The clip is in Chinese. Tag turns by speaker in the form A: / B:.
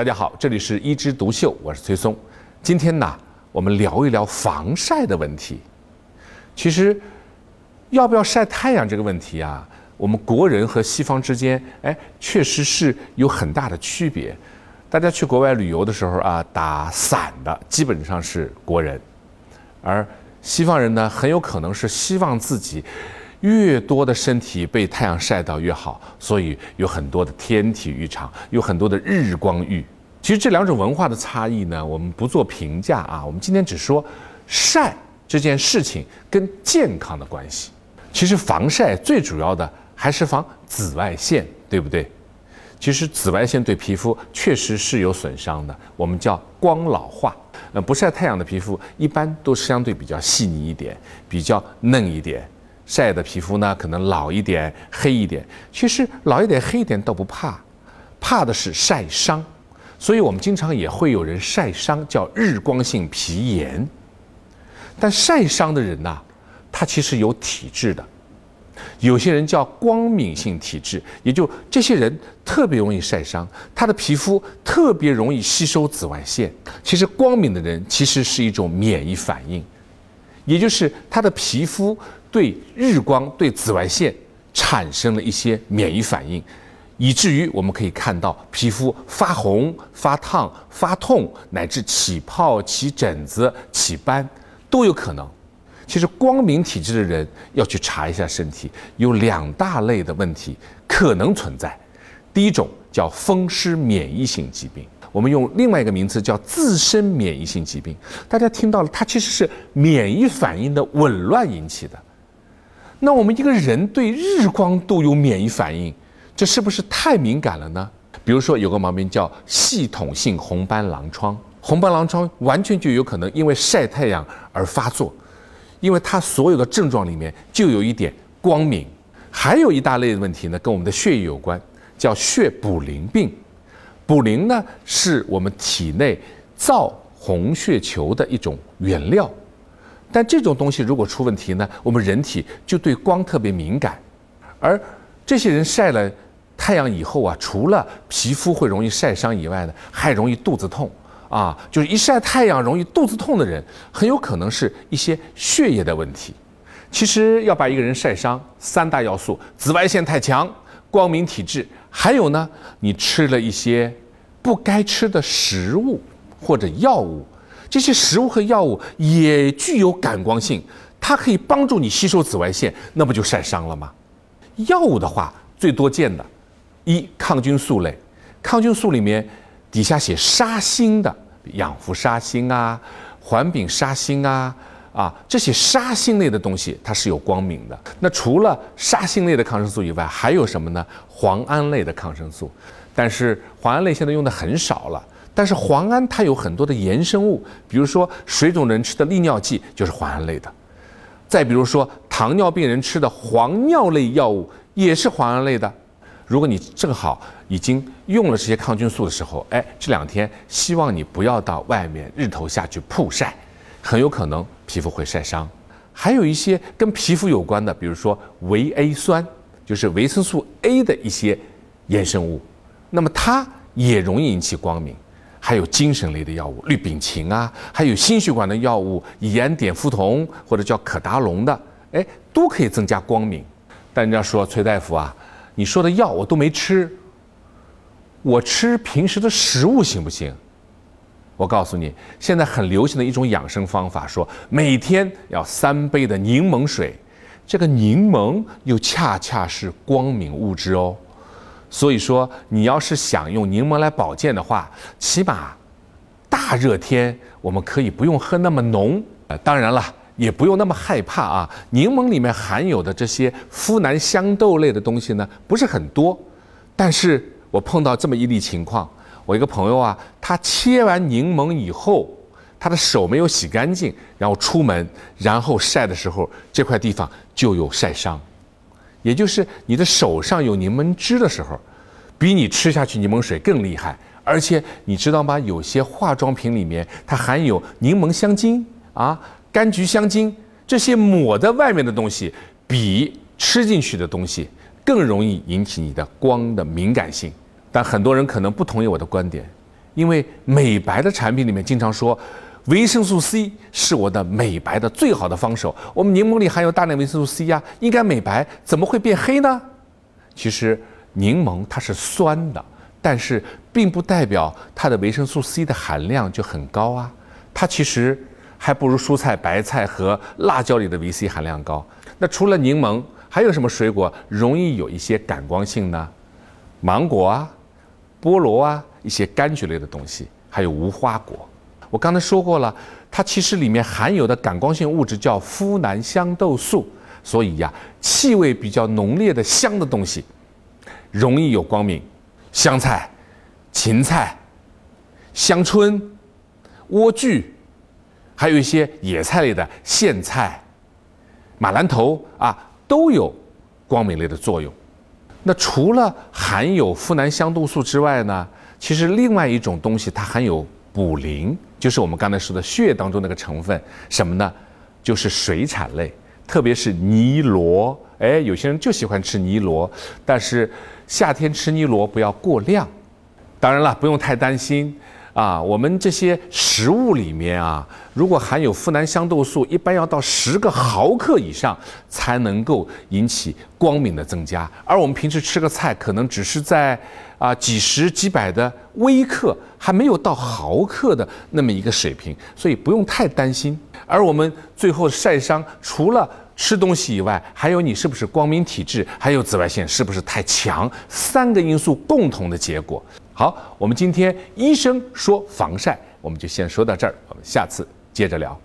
A: 大家好，这里是一枝独秀，我是崔松。今天呢，我们聊一聊防晒的问题。其实，要不要晒太阳这个问题啊，我们国人和西方之间，哎，确实是有很大的区别。大家去国外旅游的时候啊，打伞的基本上是国人，而西方人呢，很有可能是希望自己。越多的身体被太阳晒到越好，所以有很多的天体浴场，有很多的日光浴。其实这两种文化的差异呢，我们不做评价啊。我们今天只说晒这件事情跟健康的关系。其实防晒最主要的还是防紫外线，对不对？其实紫外线对皮肤确实是有损伤的，我们叫光老化。呃，不晒太阳的皮肤一般都相对比较细腻一点，比较嫩一点。晒的皮肤呢，可能老一点、黑一点。其实老一点、黑一点都不怕，怕的是晒伤。所以我们经常也会有人晒伤，叫日光性皮炎。但晒伤的人呐，他其实有体质的。有些人叫光敏性体质，也就这些人特别容易晒伤，他的皮肤特别容易吸收紫外线。其实光敏的人其实是一种免疫反应，也就是他的皮肤。对日光、对紫外线产生了一些免疫反应，以至于我们可以看到皮肤发红、发烫、发痛，乃至起泡、起疹子、起斑都有可能。其实光敏体质的人要去查一下身体，有两大类的问题可能存在。第一种叫风湿免疫性疾病。我们用另外一个名词叫自身免疫性疾病。大家听到了，它其实是免疫反应的紊乱引起的。那我们一个人对日光都有免疫反应，这是不是太敏感了呢？比如说有个毛病叫系统性红斑狼疮，红斑狼疮完全就有可能因为晒太阳而发作，因为它所有的症状里面就有一点光敏。还有一大类的问题呢，跟我们的血液有关，叫血卟啉病。卟啉呢是我们体内造红血球的一种原料。但这种东西如果出问题呢，我们人体就对光特别敏感，而这些人晒了太阳以后啊，除了皮肤会容易晒伤以外呢，还容易肚子痛啊。就是一晒太阳容易肚子痛的人，很有可能是一些血液的问题。其实要把一个人晒伤，三大要素：紫外线太强、光敏体质，还有呢，你吃了一些不该吃的食物或者药物。这些食物和药物也具有感光性，它可以帮助你吸收紫外线，那不就晒伤了吗？药物的话，最多见的，一抗菌素类，抗菌素里面底下写杀星的，氧氟沙星啊、环丙沙星啊，啊这些杀星类的东西，它是有光敏的。那除了杀星类的抗生素以外，还有什么呢？磺胺类的抗生素，但是磺胺类现在用的很少了。但是磺胺它有很多的衍生物，比如说水肿人吃的利尿剂就是磺胺类的，再比如说糖尿病人吃的磺尿类药物也是磺胺类的。如果你正好已经用了这些抗菌素的时候，哎，这两天希望你不要到外面日头下去曝晒，很有可能皮肤会晒伤。还有一些跟皮肤有关的，比如说维 A 酸，就是维生素 A 的一些衍生物，那么它也容易引起光敏。还有精神类的药物，氯丙嗪啊，还有心血管的药物，盐碘伏酮或者叫可达龙的，哎，都可以增加光敏。但人家说崔大夫啊，你说的药我都没吃，我吃平时的食物行不行？我告诉你，现在很流行的一种养生方法，说每天要三杯的柠檬水，这个柠檬又恰恰是光敏物质哦。所以说，你要是想用柠檬来保健的话，起码大热天我们可以不用喝那么浓。呃，当然了，也不用那么害怕啊。柠檬里面含有的这些呋喃香豆类的东西呢，不是很多。但是我碰到这么一例情况，我一个朋友啊，他切完柠檬以后，他的手没有洗干净，然后出门，然后晒的时候，这块地方就有晒伤。也就是你的手上有柠檬汁的时候，比你吃下去柠檬水更厉害。而且你知道吗？有些化妆品里面它含有柠檬香精啊、柑橘香精这些抹在外面的东西，比吃进去的东西更容易引起你的光的敏感性。但很多人可能不同意我的观点，因为美白的产品里面经常说，维生素 C 是我的美白的最好的帮手。我们柠檬里含有大量维生素 C 呀，应该美白，怎么会变黑呢？其实柠檬它是酸的，但是并不代表它的维生素 C 的含量就很高啊。它其实还不如蔬菜、白菜和辣椒里的维 C 含量高。那除了柠檬，还有什么水果容易有一些感光性呢？芒果啊，菠萝啊。一些柑橘类的东西，还有无花果。我刚才说过了，它其实里面含有的感光性物质叫呋喃香豆素，所以呀，气味比较浓烈的香的东西，容易有光敏。香菜、芹菜、香椿、莴苣，还有一些野菜类的苋菜、马兰头啊，都有光敏类的作用。那除了含有呋喃香豆素之外呢？其实另外一种 东西，它含有卟啉，就是我们刚才说的血液当中那个成分，什么呢？就是水产类，特别是泥螺。哎，有些人就喜欢吃泥螺，但是夏天吃泥螺不要过量。当然了，不用太担心。啊，我们这些食物里面啊，如果含有呋喃香豆素，一般要到十个毫克以上才能够引起光敏的增加。而我们平时吃个菜，可能只是在啊几十几百的微克，还没有到毫克的那么一个水平，所以不用太担心。而我们最后晒伤，除了吃东西以外，还有你是不是光敏体质，还有紫外线是不是太强，三个因素共同的结果。好，我们今天医生说防晒，我们就先说到这儿，我们下次接着聊。